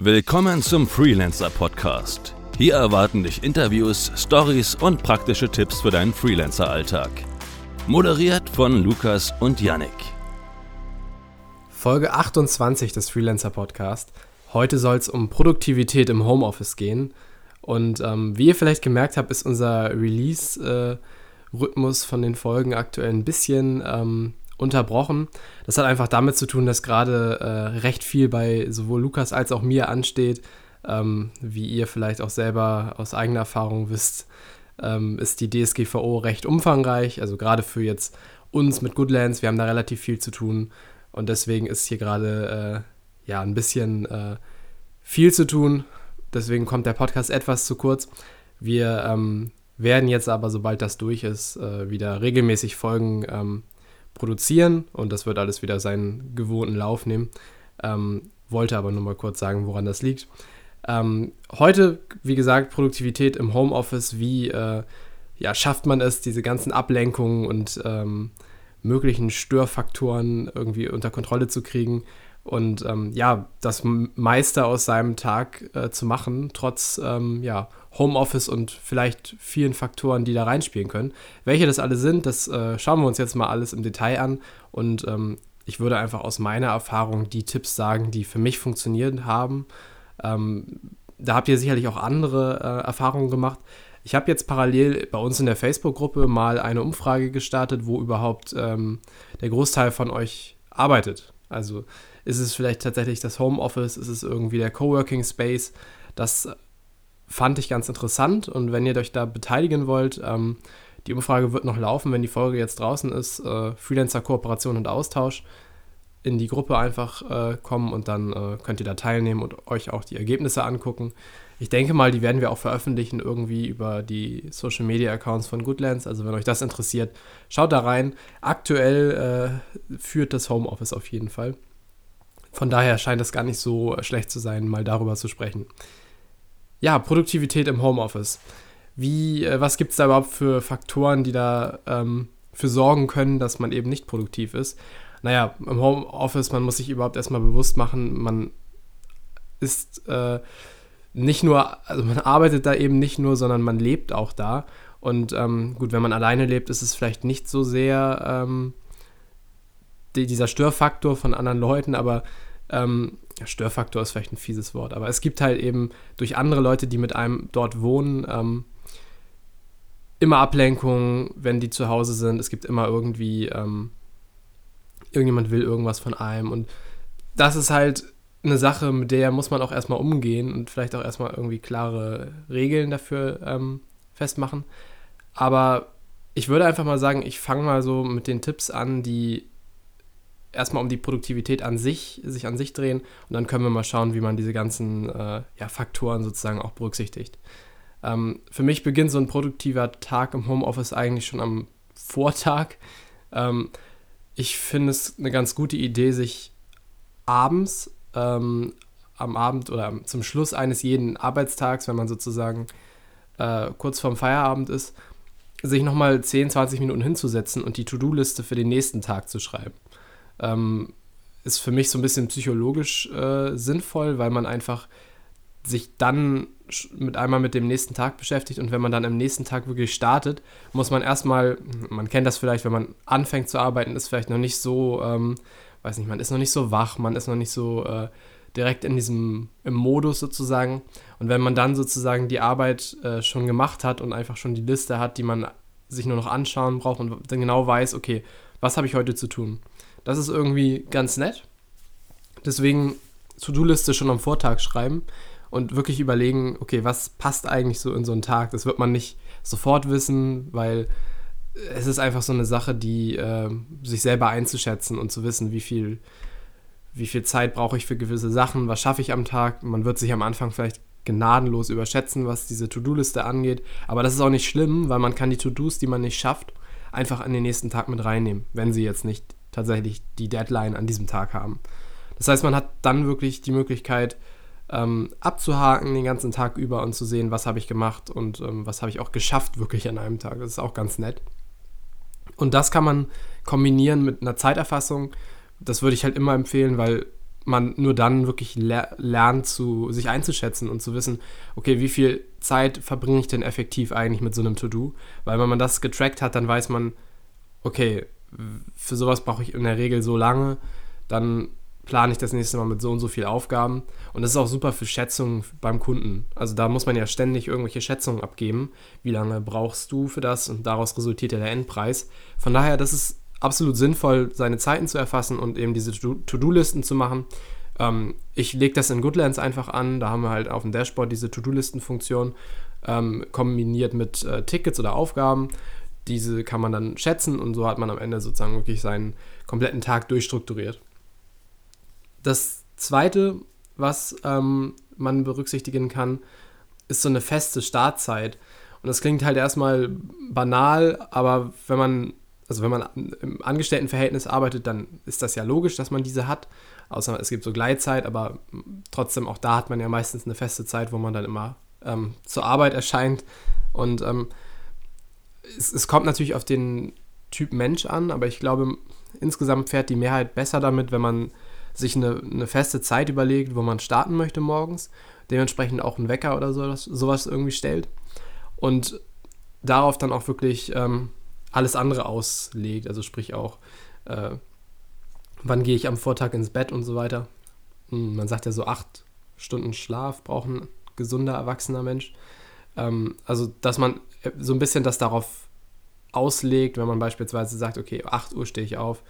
Willkommen zum Freelancer Podcast. Hier erwarten dich Interviews, Stories und praktische Tipps für deinen Freelancer-Alltag. Moderiert von Lukas und Yannick. Folge 28 des Freelancer Podcast. Heute soll es um Produktivität im Homeoffice gehen. Und ähm, wie ihr vielleicht gemerkt habt, ist unser Release-Rhythmus äh, von den Folgen aktuell ein bisschen ähm, unterbrochen. Das hat einfach damit zu tun, dass gerade äh, recht viel bei sowohl Lukas als auch mir ansteht. Ähm, wie ihr vielleicht auch selber aus eigener Erfahrung wisst, ähm, ist die DSGVO recht umfangreich. Also gerade für jetzt uns mit Goodlands, wir haben da relativ viel zu tun. Und deswegen ist hier gerade äh, ja ein bisschen äh, viel zu tun. Deswegen kommt der Podcast etwas zu kurz. Wir ähm, werden jetzt aber, sobald das durch ist, äh, wieder regelmäßig Folgen ähm, produzieren und das wird alles wieder seinen gewohnten Lauf nehmen. Ähm, wollte aber nur mal kurz sagen, woran das liegt. Ähm, heute, wie gesagt, Produktivität im Homeoffice. Wie äh, ja, schafft man es, diese ganzen Ablenkungen und ähm, möglichen Störfaktoren irgendwie unter Kontrolle zu kriegen? und ähm, ja, das meiste aus seinem Tag äh, zu machen, trotz ähm, ja, Homeoffice und vielleicht vielen Faktoren, die da reinspielen können. Welche das alle sind, das äh, schauen wir uns jetzt mal alles im Detail an und ähm, ich würde einfach aus meiner Erfahrung die Tipps sagen, die für mich funktioniert haben. Ähm, da habt ihr sicherlich auch andere äh, Erfahrungen gemacht. Ich habe jetzt parallel bei uns in der Facebook-Gruppe mal eine Umfrage gestartet, wo überhaupt ähm, der Großteil von euch arbeitet. Also ist es vielleicht tatsächlich das Homeoffice? Ist es irgendwie der Coworking Space? Das fand ich ganz interessant und wenn ihr euch da beteiligen wollt, ähm, die Umfrage wird noch laufen, wenn die Folge jetzt draußen ist. Äh, Freelancer Kooperation und Austausch. In die Gruppe einfach äh, kommen und dann äh, könnt ihr da teilnehmen und euch auch die Ergebnisse angucken. Ich denke mal, die werden wir auch veröffentlichen irgendwie über die Social Media Accounts von Goodlands. Also wenn euch das interessiert, schaut da rein. Aktuell äh, führt das Homeoffice auf jeden Fall. Von daher scheint es gar nicht so schlecht zu sein, mal darüber zu sprechen. Ja, Produktivität im Homeoffice. Wie, äh, was gibt es da überhaupt für Faktoren, die da ähm, für sorgen können, dass man eben nicht produktiv ist? Naja, im Homeoffice, man muss sich überhaupt erstmal bewusst machen, man ist äh, nicht nur, also man arbeitet da eben nicht nur, sondern man lebt auch da. Und ähm, gut, wenn man alleine lebt, ist es vielleicht nicht so sehr ähm, die, dieser Störfaktor von anderen Leuten, aber ähm, Störfaktor ist vielleicht ein fieses Wort, aber es gibt halt eben durch andere Leute, die mit einem dort wohnen, ähm, immer Ablenkungen, wenn die zu Hause sind. Es gibt immer irgendwie, ähm, irgendjemand will irgendwas von einem und das ist halt eine Sache, mit der muss man auch erstmal umgehen und vielleicht auch erstmal irgendwie klare Regeln dafür ähm, festmachen. Aber ich würde einfach mal sagen, ich fange mal so mit den Tipps an, die erstmal um die Produktivität an sich, sich an sich drehen und dann können wir mal schauen, wie man diese ganzen äh, ja, Faktoren sozusagen auch berücksichtigt. Ähm, für mich beginnt so ein produktiver Tag im Homeoffice eigentlich schon am Vortag. Ähm, ich finde es eine ganz gute Idee, sich abends ähm, am Abend oder zum Schluss eines jeden Arbeitstags, wenn man sozusagen äh, kurz vorm Feierabend ist, sich nochmal 10, 20 Minuten hinzusetzen und die To-Do-Liste für den nächsten Tag zu schreiben ähm, ist für mich so ein bisschen psychologisch äh, sinnvoll, weil man einfach sich dann mit einmal mit dem nächsten Tag beschäftigt und wenn man dann am nächsten Tag wirklich startet, muss man erstmal, man kennt das vielleicht, wenn man anfängt zu arbeiten, ist vielleicht noch nicht so, ähm, weiß nicht, man ist noch nicht so wach, man ist noch nicht so äh, direkt in diesem im Modus sozusagen. Und wenn man dann sozusagen die Arbeit äh, schon gemacht hat und einfach schon die Liste hat, die man sich nur noch anschauen braucht und dann genau weiß, okay, was habe ich heute zu tun? Das ist irgendwie ganz nett. Deswegen To-Do-Liste schon am Vortag schreiben und wirklich überlegen, okay, was passt eigentlich so in so einen Tag? Das wird man nicht sofort wissen, weil es ist einfach so eine Sache, die äh, sich selber einzuschätzen und zu wissen, wie viel, wie viel Zeit brauche ich für gewisse Sachen, was schaffe ich am Tag. Man wird sich am Anfang vielleicht gnadenlos überschätzen, was diese To-Do-Liste angeht. Aber das ist auch nicht schlimm, weil man kann die To-Dos, die man nicht schafft, einfach an den nächsten Tag mit reinnehmen, wenn sie jetzt nicht tatsächlich die Deadline an diesem Tag haben. Das heißt, man hat dann wirklich die Möglichkeit, ähm, abzuhaken den ganzen Tag über und zu sehen, was habe ich gemacht und ähm, was habe ich auch geschafft wirklich an einem Tag. Das ist auch ganz nett. Und das kann man kombinieren mit einer Zeiterfassung. Das würde ich halt immer empfehlen, weil man nur dann wirklich ler lernt, zu, sich einzuschätzen und zu wissen, okay, wie viel Zeit verbringe ich denn effektiv eigentlich mit so einem To-Do? Weil wenn man das getrackt hat, dann weiß man, okay, für sowas brauche ich in der Regel so lange, dann plane ich das nächste Mal mit so und so viel Aufgaben. Und das ist auch super für Schätzungen beim Kunden. Also da muss man ja ständig irgendwelche Schätzungen abgeben. Wie lange brauchst du für das? Und daraus resultiert ja der Endpreis. Von daher, das ist absolut sinnvoll, seine Zeiten zu erfassen und eben diese To-Do-Listen zu machen. Ähm, ich lege das in Goodlands einfach an. Da haben wir halt auf dem Dashboard diese To-Do-Listen-Funktion ähm, kombiniert mit äh, Tickets oder Aufgaben. Diese kann man dann schätzen und so hat man am Ende sozusagen wirklich seinen kompletten Tag durchstrukturiert. Das zweite, was ähm, man berücksichtigen kann, ist so eine feste Startzeit. Und das klingt halt erstmal banal, aber wenn man, also wenn man im Angestelltenverhältnis arbeitet, dann ist das ja logisch, dass man diese hat. Außer es gibt so Gleitzeit, aber trotzdem auch da hat man ja meistens eine feste Zeit, wo man dann immer ähm, zur Arbeit erscheint. Und ähm, es, es kommt natürlich auf den Typ Mensch an, aber ich glaube, insgesamt fährt die Mehrheit besser damit, wenn man sich eine, eine feste Zeit überlegt, wo man starten möchte morgens, dementsprechend auch einen Wecker oder so, sowas irgendwie stellt und darauf dann auch wirklich ähm, alles andere auslegt, also sprich auch, äh, wann gehe ich am Vortag ins Bett und so weiter. Hm, man sagt ja so acht Stunden Schlaf braucht ein gesunder, erwachsener Mensch. Ähm, also, dass man so ein bisschen das darauf auslegt, wenn man beispielsweise sagt, okay, 8 Uhr stehe ich auf,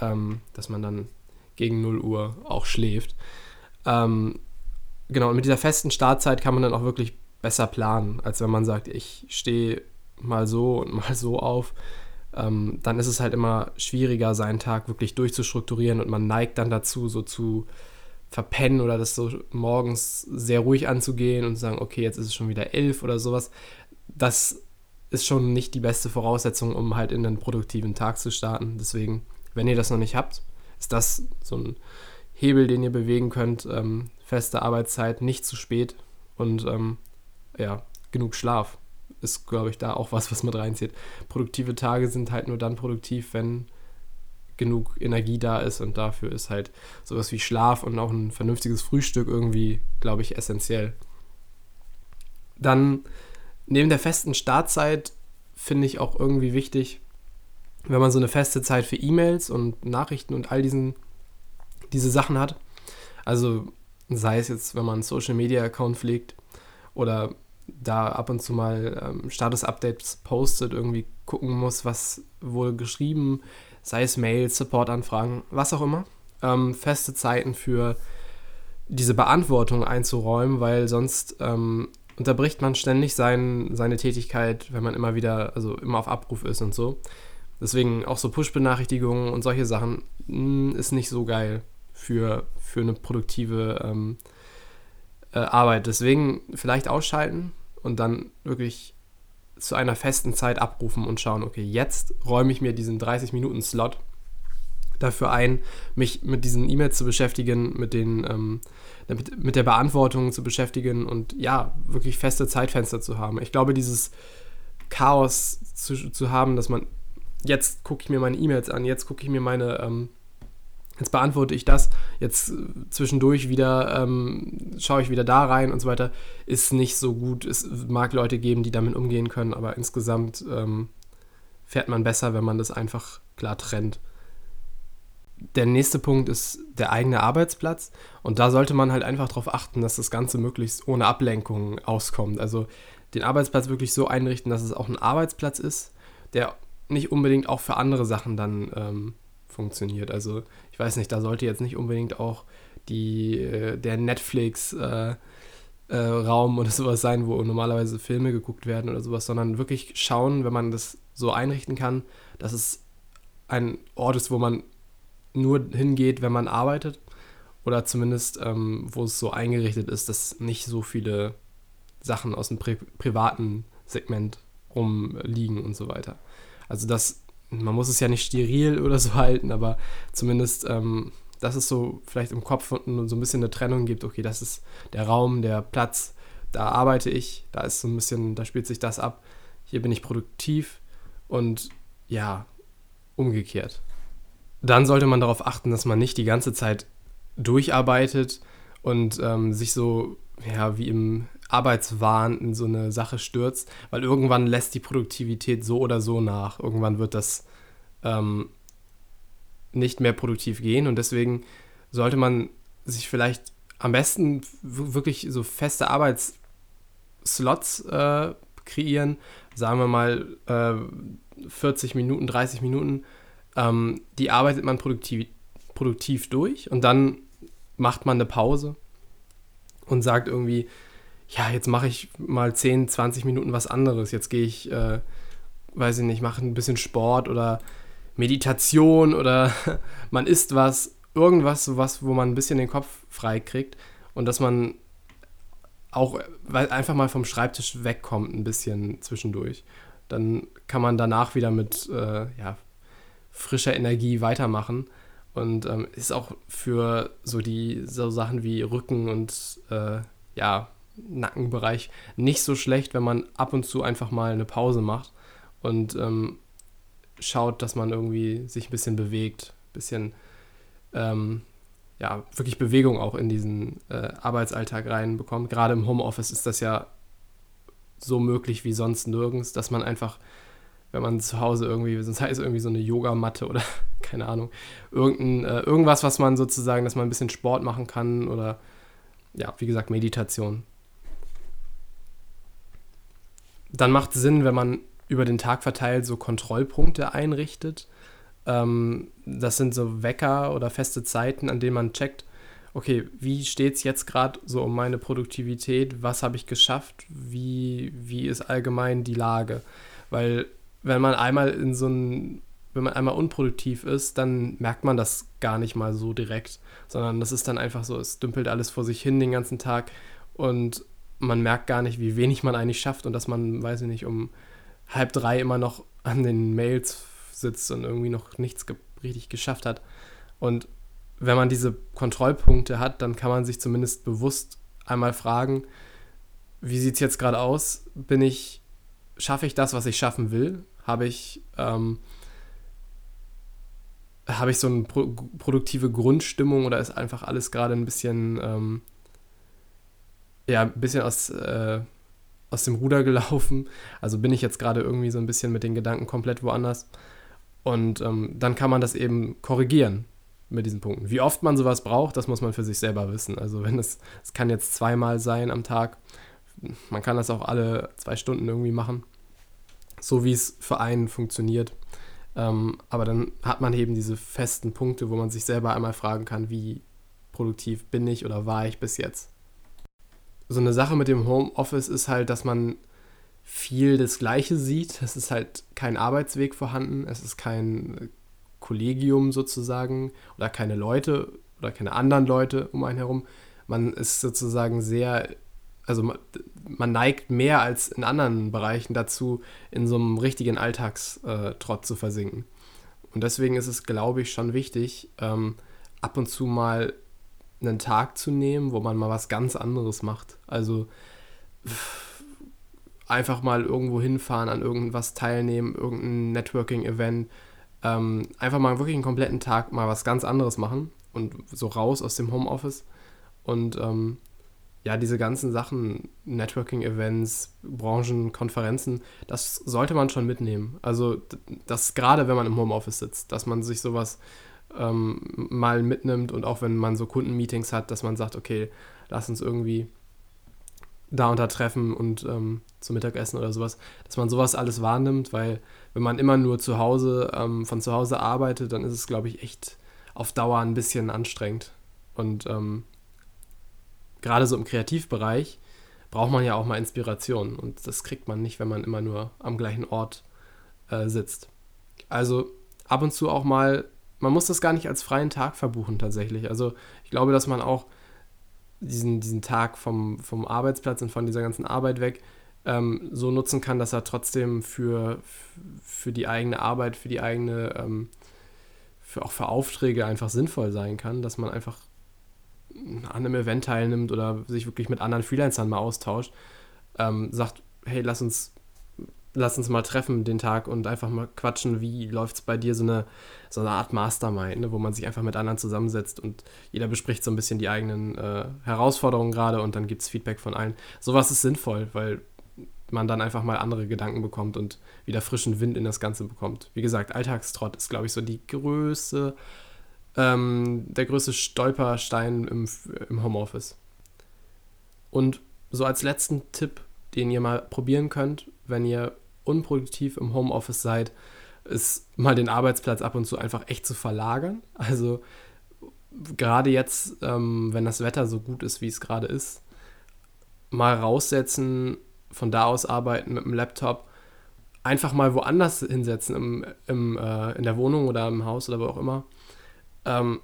ähm, dass man dann gegen 0 Uhr auch schläft. Ähm, genau, und mit dieser festen Startzeit kann man dann auch wirklich besser planen, als wenn man sagt, ich stehe mal so und mal so auf. Ähm, dann ist es halt immer schwieriger, seinen Tag wirklich durchzustrukturieren und man neigt dann dazu, so zu verpennen oder das so morgens sehr ruhig anzugehen und sagen, okay, jetzt ist es schon wieder elf oder sowas. Das ist schon nicht die beste Voraussetzung, um halt in einen produktiven Tag zu starten. Deswegen, wenn ihr das noch nicht habt, ist das so ein Hebel, den ihr bewegen könnt. Ähm, feste Arbeitszeit, nicht zu spät und ähm, ja, genug Schlaf ist, glaube ich, da auch was, was mit reinzieht. Produktive Tage sind halt nur dann produktiv, wenn genug Energie da ist und dafür ist halt sowas wie Schlaf und auch ein vernünftiges Frühstück irgendwie, glaube ich, essentiell. Dann neben der festen Startzeit finde ich auch irgendwie wichtig, wenn man so eine feste Zeit für E-Mails und Nachrichten und all diesen, diese Sachen hat, also sei es jetzt, wenn man einen Social Media Account pflegt oder da ab und zu mal ähm, Status-Updates postet, irgendwie gucken muss, was wurde geschrieben, sei es Mails, Support-Anfragen, was auch immer. Ähm, feste Zeiten für diese Beantwortung einzuräumen, weil sonst ähm, unterbricht man ständig sein, seine Tätigkeit, wenn man immer wieder, also immer auf Abruf ist und so. Deswegen auch so Push-Benachrichtigungen und solche Sachen mh, hm, ist nicht so geil für, für eine produktive ähm, äh, Arbeit. Deswegen vielleicht ausschalten und dann wirklich zu einer festen Zeit abrufen und schauen, okay, jetzt räume ich mir diesen 30-Minuten-Slot dafür ein, mich mit diesen E-Mails zu beschäftigen, mit, den, ähm, mit, mit der Beantwortung zu beschäftigen und ja, wirklich feste Zeitfenster zu haben. Ich glaube, dieses Chaos zu, zu haben, dass man jetzt gucke ich mir meine E-Mails an, jetzt gucke ich mir meine, ähm, jetzt beantworte ich das, jetzt äh, zwischendurch wieder ähm, schaue ich wieder da rein und so weiter, ist nicht so gut. Es mag Leute geben, die damit umgehen können, aber insgesamt ähm, fährt man besser, wenn man das einfach klar trennt. Der nächste Punkt ist der eigene Arbeitsplatz und da sollte man halt einfach darauf achten, dass das Ganze möglichst ohne Ablenkung auskommt. Also den Arbeitsplatz wirklich so einrichten, dass es auch ein Arbeitsplatz ist, der nicht unbedingt auch für andere Sachen dann ähm, funktioniert. Also ich weiß nicht, da sollte jetzt nicht unbedingt auch die, äh, der Netflix äh, äh, Raum oder sowas sein, wo normalerweise Filme geguckt werden oder sowas, sondern wirklich schauen, wenn man das so einrichten kann, dass es ein Ort ist, wo man nur hingeht, wenn man arbeitet oder zumindest ähm, wo es so eingerichtet ist, dass nicht so viele Sachen aus dem Pri privaten Segment rumliegen und so weiter. Also das, man muss es ja nicht steril oder so halten, aber zumindest, ähm, dass es so vielleicht im Kopf so ein bisschen eine Trennung gibt, okay, das ist der Raum, der Platz, da arbeite ich, da ist so ein bisschen, da spielt sich das ab, hier bin ich produktiv und ja, umgekehrt. Dann sollte man darauf achten, dass man nicht die ganze Zeit durcharbeitet und ähm, sich so, ja, wie im Arbeitswahn in so eine Sache stürzt, weil irgendwann lässt die Produktivität so oder so nach. Irgendwann wird das ähm, nicht mehr produktiv gehen. Und deswegen sollte man sich vielleicht am besten wirklich so feste Arbeitsslots äh, kreieren, sagen wir mal äh, 40 Minuten, 30 Minuten, ähm, die arbeitet man produktiv, produktiv durch und dann macht man eine Pause und sagt irgendwie, ja, jetzt mache ich mal 10, 20 Minuten was anderes. Jetzt gehe ich, äh, weiß ich nicht, mache ein bisschen Sport oder Meditation oder man isst was, irgendwas, was, wo man ein bisschen den Kopf frei kriegt und dass man auch weil einfach mal vom Schreibtisch wegkommt, ein bisschen zwischendurch. Dann kann man danach wieder mit äh, ja, frischer Energie weitermachen. Und ähm, ist auch für so die so Sachen wie Rücken und äh, ja, Nackenbereich nicht so schlecht, wenn man ab und zu einfach mal eine Pause macht und ähm, schaut, dass man irgendwie sich ein bisschen bewegt, ein bisschen ähm, ja, wirklich Bewegung auch in diesen äh, Arbeitsalltag reinbekommt. Gerade im Homeoffice ist das ja so möglich wie sonst nirgends, dass man einfach, wenn man zu Hause irgendwie, sonst heißt es irgendwie so eine Yogamatte oder keine Ahnung, irgendein, äh, irgendwas, was man sozusagen, dass man ein bisschen Sport machen kann oder ja, wie gesagt, Meditation dann macht es Sinn, wenn man über den Tag verteilt so Kontrollpunkte einrichtet. Ähm, das sind so Wecker oder feste Zeiten, an denen man checkt, okay, wie steht es jetzt gerade so um meine Produktivität? Was habe ich geschafft? Wie, wie ist allgemein die Lage? Weil wenn man einmal in so ein, wenn man einmal unproduktiv ist, dann merkt man das gar nicht mal so direkt, sondern das ist dann einfach so, es dümpelt alles vor sich hin den ganzen Tag und man merkt gar nicht, wie wenig man eigentlich schafft und dass man, weiß ich nicht, um halb drei immer noch an den Mails sitzt und irgendwie noch nichts ge richtig geschafft hat. Und wenn man diese Kontrollpunkte hat, dann kann man sich zumindest bewusst einmal fragen, wie sieht es jetzt gerade aus? Bin ich, schaffe ich das, was ich schaffen will? Habe ich, ähm, habe ich so eine pro produktive Grundstimmung oder ist einfach alles gerade ein bisschen ähm, ja, ein bisschen aus, äh, aus dem Ruder gelaufen. Also bin ich jetzt gerade irgendwie so ein bisschen mit den Gedanken komplett woanders. Und ähm, dann kann man das eben korrigieren mit diesen Punkten. Wie oft man sowas braucht, das muss man für sich selber wissen. Also wenn es, es kann jetzt zweimal sein am Tag, man kann das auch alle zwei Stunden irgendwie machen, so wie es für einen funktioniert. Ähm, aber dann hat man eben diese festen Punkte, wo man sich selber einmal fragen kann, wie produktiv bin ich oder war ich bis jetzt so eine Sache mit dem Homeoffice ist halt, dass man viel das Gleiche sieht. Es ist halt kein Arbeitsweg vorhanden, es ist kein Kollegium sozusagen oder keine Leute oder keine anderen Leute um einen herum. Man ist sozusagen sehr, also man, neigt mehr als in anderen Bereichen dazu, in so einem richtigen Alltagstrott zu versinken. Und deswegen ist es, glaube ich, schon wichtig, ähm, ab und zu mal einen Tag zu nehmen, wo man mal was ganz anderes macht. Also einfach mal irgendwo hinfahren, an irgendwas teilnehmen, irgendein Networking-Event. Ähm, einfach mal wirklich einen kompletten Tag mal was ganz anderes machen und so raus aus dem Homeoffice. Und ähm, ja, diese ganzen Sachen, Networking-Events, Branchen, Konferenzen, das sollte man schon mitnehmen. Also das gerade, wenn man im Homeoffice sitzt, dass man sich sowas ähm, mal mitnimmt und auch wenn man so Kundenmeetings hat, dass man sagt, okay, lass uns irgendwie da unter treffen und ähm, zum Mittagessen oder sowas, dass man sowas alles wahrnimmt, weil wenn man immer nur zu Hause, ähm, von zu Hause arbeitet, dann ist es, glaube ich, echt auf Dauer ein bisschen anstrengend. Und ähm, gerade so im Kreativbereich braucht man ja auch mal Inspiration und das kriegt man nicht, wenn man immer nur am gleichen Ort äh, sitzt. Also ab und zu auch mal man muss das gar nicht als freien Tag verbuchen tatsächlich. Also ich glaube, dass man auch diesen, diesen Tag vom, vom Arbeitsplatz und von dieser ganzen Arbeit weg ähm, so nutzen kann, dass er trotzdem für, für die eigene Arbeit, für die eigene, ähm, für auch für Aufträge einfach sinnvoll sein kann, dass man einfach an einem Event teilnimmt oder sich wirklich mit anderen Freelancern mal austauscht, ähm, sagt, hey, lass uns lass uns mal treffen den Tag und einfach mal quatschen, wie läuft es bei dir, so eine, so eine Art Mastermind, ne, wo man sich einfach mit anderen zusammensetzt und jeder bespricht so ein bisschen die eigenen äh, Herausforderungen gerade und dann gibt es Feedback von allen. Sowas ist sinnvoll, weil man dann einfach mal andere Gedanken bekommt und wieder frischen Wind in das Ganze bekommt. Wie gesagt, Alltagstrott ist, glaube ich, so die größte, ähm, der größte Stolperstein im, im Homeoffice. Und so als letzten Tipp, den ihr mal probieren könnt, wenn ihr unproduktiv im Homeoffice seid, ist mal den Arbeitsplatz ab und zu einfach echt zu verlagern. Also gerade jetzt, ähm, wenn das Wetter so gut ist, wie es gerade ist, mal raussetzen, von da aus arbeiten mit dem Laptop, einfach mal woanders hinsetzen, im, im, äh, in der Wohnung oder im Haus oder wo auch immer. Ähm,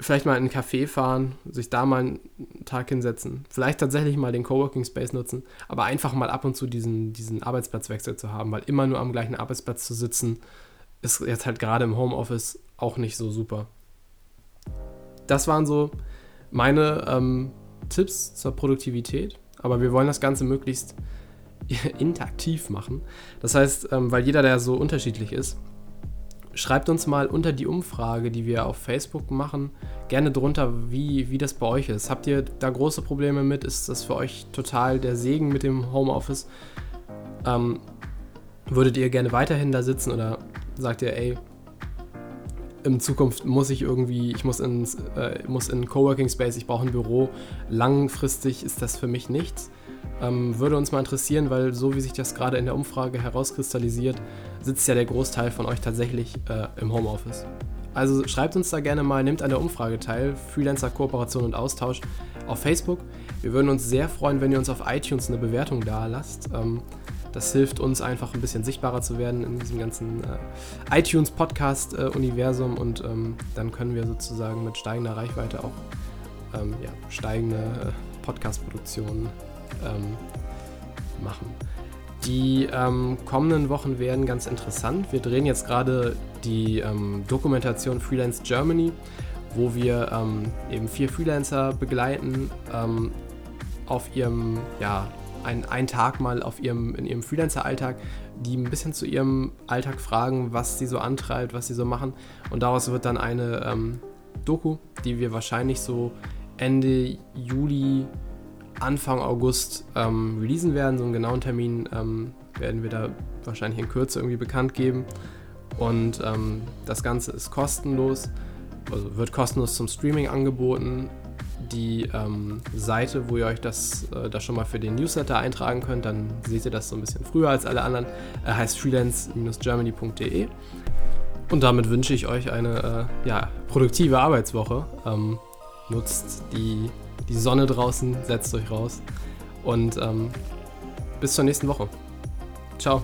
vielleicht mal in einen Café fahren, sich da mal einen Tag hinsetzen, vielleicht tatsächlich mal den Coworking Space nutzen, aber einfach mal ab und zu diesen, diesen Arbeitsplatzwechsel zu haben, weil immer nur am gleichen Arbeitsplatz zu sitzen, ist jetzt halt gerade im Homeoffice auch nicht so super. Das waren so meine ähm, Tipps zur Produktivität, aber wir wollen das Ganze möglichst interaktiv machen. Das heißt, ähm, weil jeder, der so unterschiedlich ist, schreibt uns mal unter die Umfrage, die wir auf Facebook machen, gerne drunter, wie, wie das bei euch ist. Habt ihr da große Probleme mit? Ist das für euch total der Segen mit dem Homeoffice? Ähm, würdet ihr gerne weiterhin da sitzen oder sagt ihr, ey, in Zukunft muss ich irgendwie, ich muss, ins, äh, muss in Coworking Space, ich brauche ein Büro. Langfristig ist das für mich nichts. Ähm, würde uns mal interessieren, weil so wie sich das gerade in der Umfrage herauskristallisiert, sitzt ja der Großteil von euch tatsächlich äh, im Homeoffice. Also schreibt uns da gerne mal, nehmt an der Umfrage teil, Freelancer Kooperation und Austausch auf Facebook. Wir würden uns sehr freuen, wenn ihr uns auf iTunes eine Bewertung da lasst. Ähm, das hilft uns einfach ein bisschen sichtbarer zu werden in diesem ganzen äh, iTunes-Podcast-Universum und ähm, dann können wir sozusagen mit steigender Reichweite auch ähm, ja, steigende äh, Podcast-Produktionen ähm, machen. Die ähm, kommenden Wochen werden ganz interessant. Wir drehen jetzt gerade die ähm, Dokumentation Freelance Germany, wo wir ähm, eben vier Freelancer begleiten ähm, auf ihrem, ja, ein, einen Tag mal auf ihrem, in ihrem Freelancer-Alltag, die ein bisschen zu ihrem Alltag fragen, was sie so antreibt, was sie so machen. Und daraus wird dann eine ähm, Doku, die wir wahrscheinlich so Ende Juli Anfang August ähm, releasen werden. So einen genauen Termin ähm, werden wir da wahrscheinlich in Kürze irgendwie bekannt geben. Und ähm, das Ganze ist kostenlos, also wird kostenlos zum Streaming angeboten. Die ähm, Seite, wo ihr euch das äh, da schon mal für den Newsletter eintragen könnt, dann seht ihr das so ein bisschen früher als alle anderen, äh, heißt freelance-germany.de. Und damit wünsche ich euch eine äh, ja, produktive Arbeitswoche. Ähm, nutzt die die Sonne draußen, setzt euch raus und ähm, bis zur nächsten Woche. Ciao.